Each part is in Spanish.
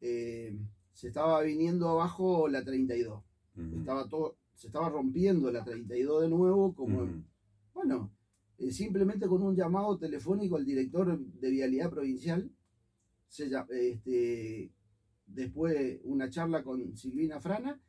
eh, se estaba viniendo abajo la 32. Ujú. Estaba todo, se estaba rompiendo la 32 de nuevo, como, bueno, eh, simplemente con un llamado telefónico al director de Vialidad Provincial, se, este, después una charla con Silvina Frana,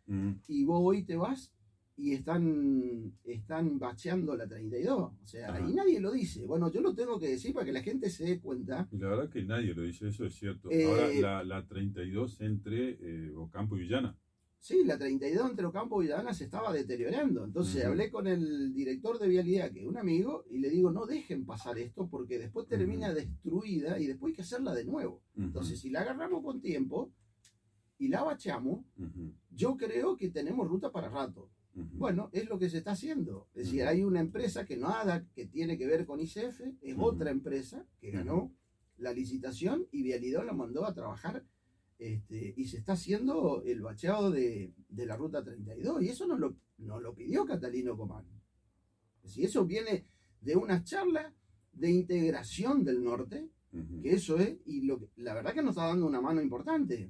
y vos hoy te vas y están, están bacheando la 32. O sea, Ajá. y nadie lo dice. Bueno, yo lo tengo que decir para que la gente se dé cuenta. Y la verdad que nadie lo dice, eso es cierto. Eh, Ahora la, la 32 entre eh, Ocampo y Villana. Sí, la 32 entre Ocampo y Villadana se estaba deteriorando. Entonces hablé con el director de Vialidad, que es un amigo, y le digo, no dejen pasar esto porque después termina destruida y después hay que hacerla de nuevo. Entonces, si la agarramos con tiempo y la bacheamos, yo creo que tenemos ruta para rato. Bueno, es lo que se está haciendo. Es decir, hay una empresa que nada que tiene que ver con ICF, es otra empresa que ganó la licitación y Vialidad la mandó a trabajar este, y se está haciendo el bacheado de, de la ruta 32 y eso nos lo, nos lo pidió Catalino Comán. Es decir, eso viene de una charla de integración del norte, que eso es, y lo que- la verdad que nos está dando una mano importante.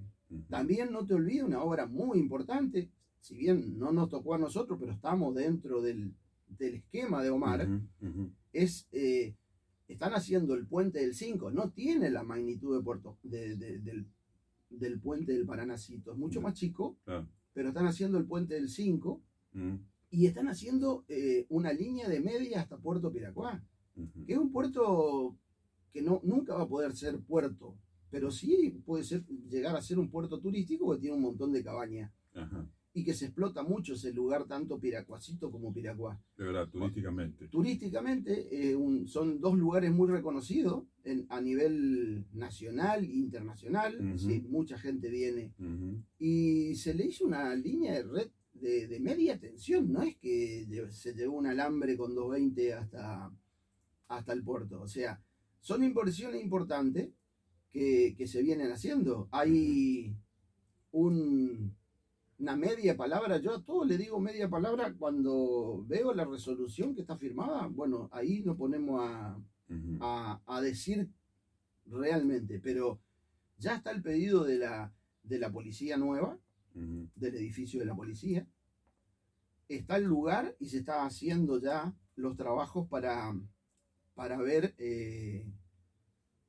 También no te olvides una obra muy importante, si bien no nos tocó a nosotros, pero estamos dentro del, del esquema de Omar, es, eh, están haciendo el puente del 5, no tiene la magnitud de Puerto, de- de- del, del puente del Paranacito, es mucho más chico, pero están haciendo el puente del 5 Ujú. y están haciendo eh, una línea de media hasta Puerto Piracuá, que es un puerto que no, nunca va a poder ser puerto, pero sí puede ser, llegar a ser un puerto turístico porque tiene un montón de cabañas. Y que se explota mucho ese lugar, tanto Piracuacito como Piracuá. De verdad, turísticamente. Turísticamente eh, un- son dos lugares muy reconocidos en- a nivel nacional e internacional, Ujú. sí, mucha gente viene y se le hizo una línea de red de, de media tensión, no es que se llevó un alambre con 220 hasta, hasta el puerto, o sea, son inversiones importantes que, que se vienen haciendo. Hay un- una media palabra, yo a todos le digo media palabra cuando veo la resolución que está firmada, bueno, ahí nos ponemos a, a, a decir realmente, pero ya está el pedido de la, de la policía nueva, del edificio de la policía, está el lugar y se está haciendo ya los trabajos para, para ver, eh,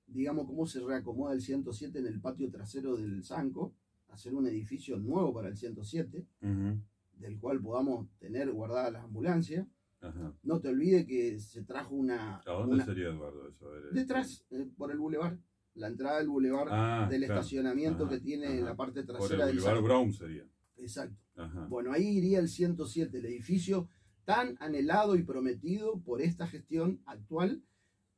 digamos, cómo se reacomoda el 107 en el patio trasero del Sanco, hacer un edificio nuevo para el 107, Ujú. del cual podamos tener guardadas las ambulancias. Ajá. No te olvides que se trajo una... ¿A dónde una- sería Eduardo eso? Ver, este- detrás, eh, por el bulevar, la entrada del bulevar Ah, del claro. estacionamiento Ajá, que tiene ajá. la parte trasera el del Boulevard Sanco. Brown sería. Exacto. Bueno, ahí iría el 107, el edificio tan anhelado y prometido por esta gestión actual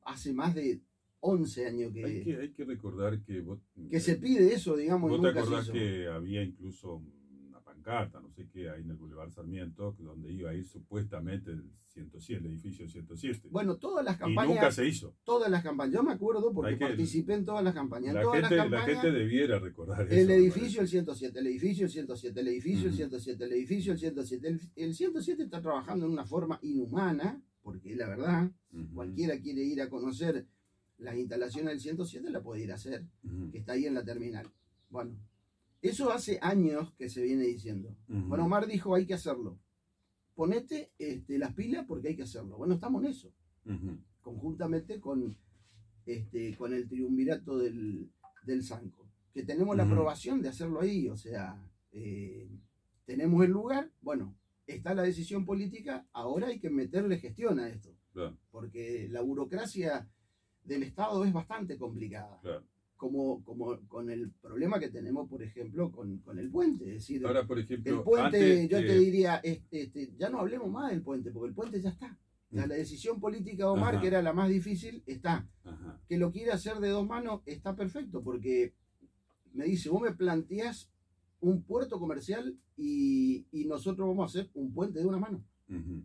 hace más de 11 años que, Hay que, hay que recordar que vos, que se pide eso, digamos, y vos te nunca se acordás hizo. que había incluso una pancarta, no sé qué, ahí en el Boulevard Sarmiento, donde iba a ir supuestamente el 107, el edificio 107. Bueno, todas las y nunca campañas, se hizo. todas las campañas, yo me acuerdo porque que- participé en todas las campañas, La todas gente, las la campañas, gente debiera recordar eso. el edificio el parece. 107, el edificio el 107, el edificio el Ujú. 107, el edificio el 107. El, el 107 está trabajando en una forma inhumana, porque la verdad, cualquiera quiere ir a conocer las instalaciones del 107, la puede ir a hacer. Que está ahí en la terminal. Bueno, eso hace años que se viene diciendo. Bueno, Omar dijo, hay que hacerlo. Ponete este, las pilas porque hay que hacerlo. Bueno, estamos en eso, conjuntamente con, este, con el triunvirato del, del Sanco, que tenemos la aprobación de hacerlo ahí, o sea, eh, tenemos el lugar, bueno, está la decisión política, ahora hay que meterle gestión a esto, porque la burocracia del Estado es bastante complicada claro. como, como con el problema que tenemos, por ejemplo, con, con el puente. Es decir, Ahora, por ejemplo, el puente, antes, yo te diría, este, este, ya no hablemos más del puente, porque el puente ya está. Ya Mm. la decisión política de Omar, Ajá. que era la más difícil, está. Ajá. Que lo quiere hacer de dos manos, está perfecto, porque me dice, vos me planteás un puerto comercial y, y nosotros vamos a hacer un puente de una mano. Ujú.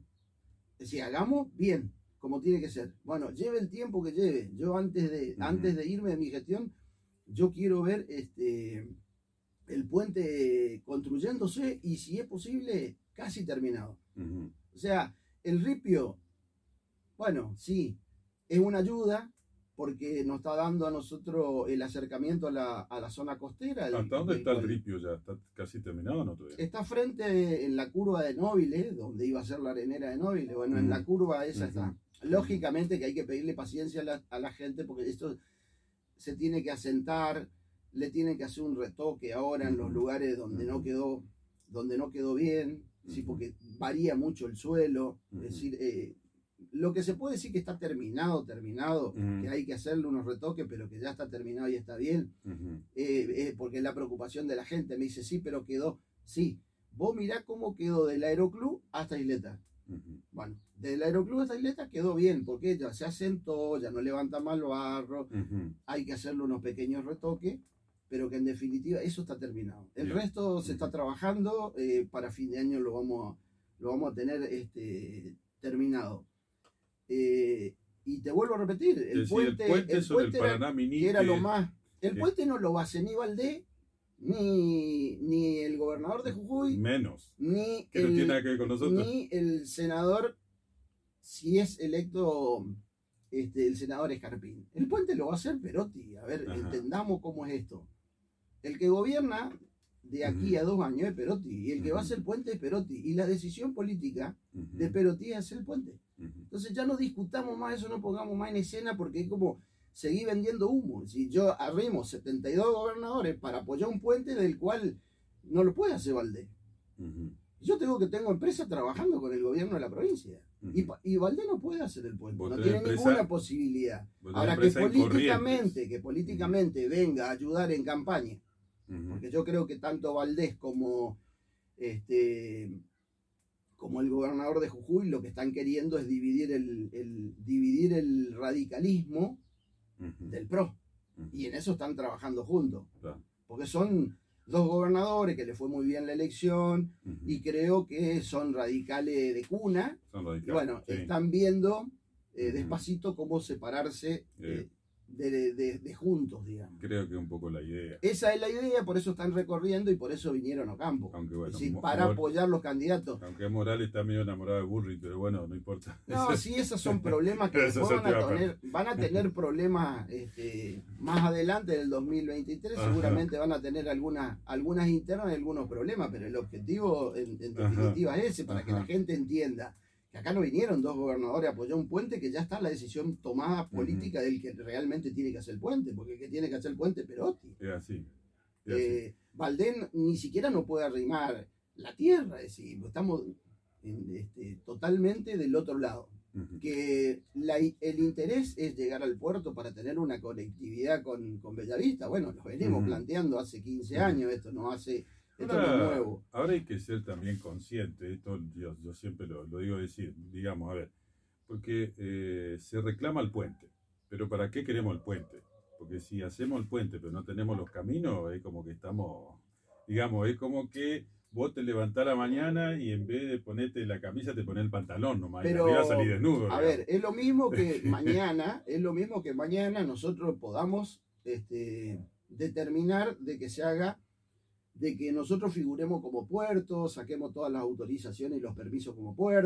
Es decir, hagamos bien, como tiene que ser. Bueno, lleve el tiempo que lleve. Yo antes de, antes de irme de mi gestión, yo quiero ver este el puente construyéndose y si es posible, casi terminado. O sea, el ripio, bueno, sí, es una ayuda, porque nos está dando a nosotros el acercamiento a la, a la zona costera. el- ¿Hasta dónde está el ripio ya? ¿Está casi terminado o no todavía? Está frente en la curva de Nóbiles, donde iba a ser la arenera de Nóbiles. Bueno, en la curva esa está. Lógicamente que hay que pedirle paciencia a la, a la gente porque esto se tiene que asentar, le tienen que hacer un retoque ahora en los lugares donde no quedó, donde no quedó bien, sí, porque varía mucho el suelo. Es decir, eh, lo que se puede decir que está terminado, terminado, que hay que hacerle unos retoques, pero que ya está terminado y está bien, eh, eh, porque es la preocupación de la gente. Me dice, sí, pero quedó. Sí, vos mirá cómo quedó del aeroclub hasta Isleta. Bueno, del aeroclub hasta Isleta quedó bien, porque ya se asentó, ya no levanta mal barro, Ujú. hay que hacerle unos pequeños retoques, pero que en definitiva eso está terminado. El Bien. resto se está trabajando, eh, para fin de año lo vamos a, lo vamos a tener este, terminado. Eh, y te vuelvo a repetir, el decir, puente, el puente el sobre puente el era- Paraná lo más. El que- puente no lo hace ni Valdés, ni, ni el gobernador de Jujuy, Menos. ni Que no tiene nada el, que ver con nosotros. ni el senador, si es electo este, el senador Escarpín. El puente lo va a hacer Perotti. A ver, Ajá. entendamos cómo es esto. El que gobierna de aquí a dos años es Perotti, y el que va a hacer puente es Perotti, y la decisión política de Perotti es hacer el puente. Entonces ya no discutamos más eso, no pongamos más en escena porque es como seguir vendiendo humo. Si yo arrimo 72 gobernadores para apoyar un puente del cual no lo puede hacer Valdés. Yo tengo que tengo empresas trabajando con el gobierno de la provincia. Y, Valdés no puede hacer el puente, no tiene empresa- ninguna posibilidad. Ahora que empresa en políticamente, que políticamente venga a ayudar en campaña, porque yo creo que tanto Valdés como este como el gobernador de Jujuy lo que están queriendo es dividir el, el- dividir el radicalismo Del PRO. Y en eso están trabajando juntos. Claro. Porque son dos gobernadores que les fue muy bien la elección y creo que son radicales de cuna. Son Y bueno, sí. están viendo eh, despacito cómo separarse Eh. De, de- de juntos, digamos. Creo que es un poco la idea. Esa es la idea, por eso están recorriendo y por eso vinieron a campo. Aunque Es bueno, decir, para apoyar los candidatos. aunque Morales está medio enamorado de Burri, pero bueno, no importa. No, sí, esos son problemas que después van a, tener, van a tener problemas este, más adelante del 2023. Ajá. Seguramente van a tener algunas, algunas internas y algunos problemas, pero el objetivo en, en Ajá. definitiva es ese, para que la gente entienda que acá no vinieron dos gobernadores a apoyar un puente, que ya está la decisión tomada política del que realmente tiene que hacer el puente, porque el que tiene que hacer el puente es Perotti. Es así. Es así. Eh, Valdén ni siquiera no puede arrimar la tierra, es decir, estamos en, este, totalmente del otro lado que la- el interés es llegar al puerto para tener una conectividad con, con Bellavista. Bueno, lo venimos planteando hace 15 Ujú. años, esto no hace, esto no es Ahora, nuevo. ahora hay que ser también consciente, esto yo, yo siempre lo, lo digo decir, digamos, a ver, porque eh, se reclama el puente, pero ¿para qué queremos el puente? Porque si hacemos el puente pero no tenemos los caminos, es como que estamos, digamos, es como que vos te levantás a la mañana y en vez de ponerte la camisa te pones el pantalón nomás, y Pero, arriba salís desnudo. A digamos. ver, es lo mismo que mañana, es lo mismo que mañana nosotros podamos este, determinar de que se haga, de que nosotros figuremos como puerto, saquemos todas las autorizaciones y los permisos como puerto.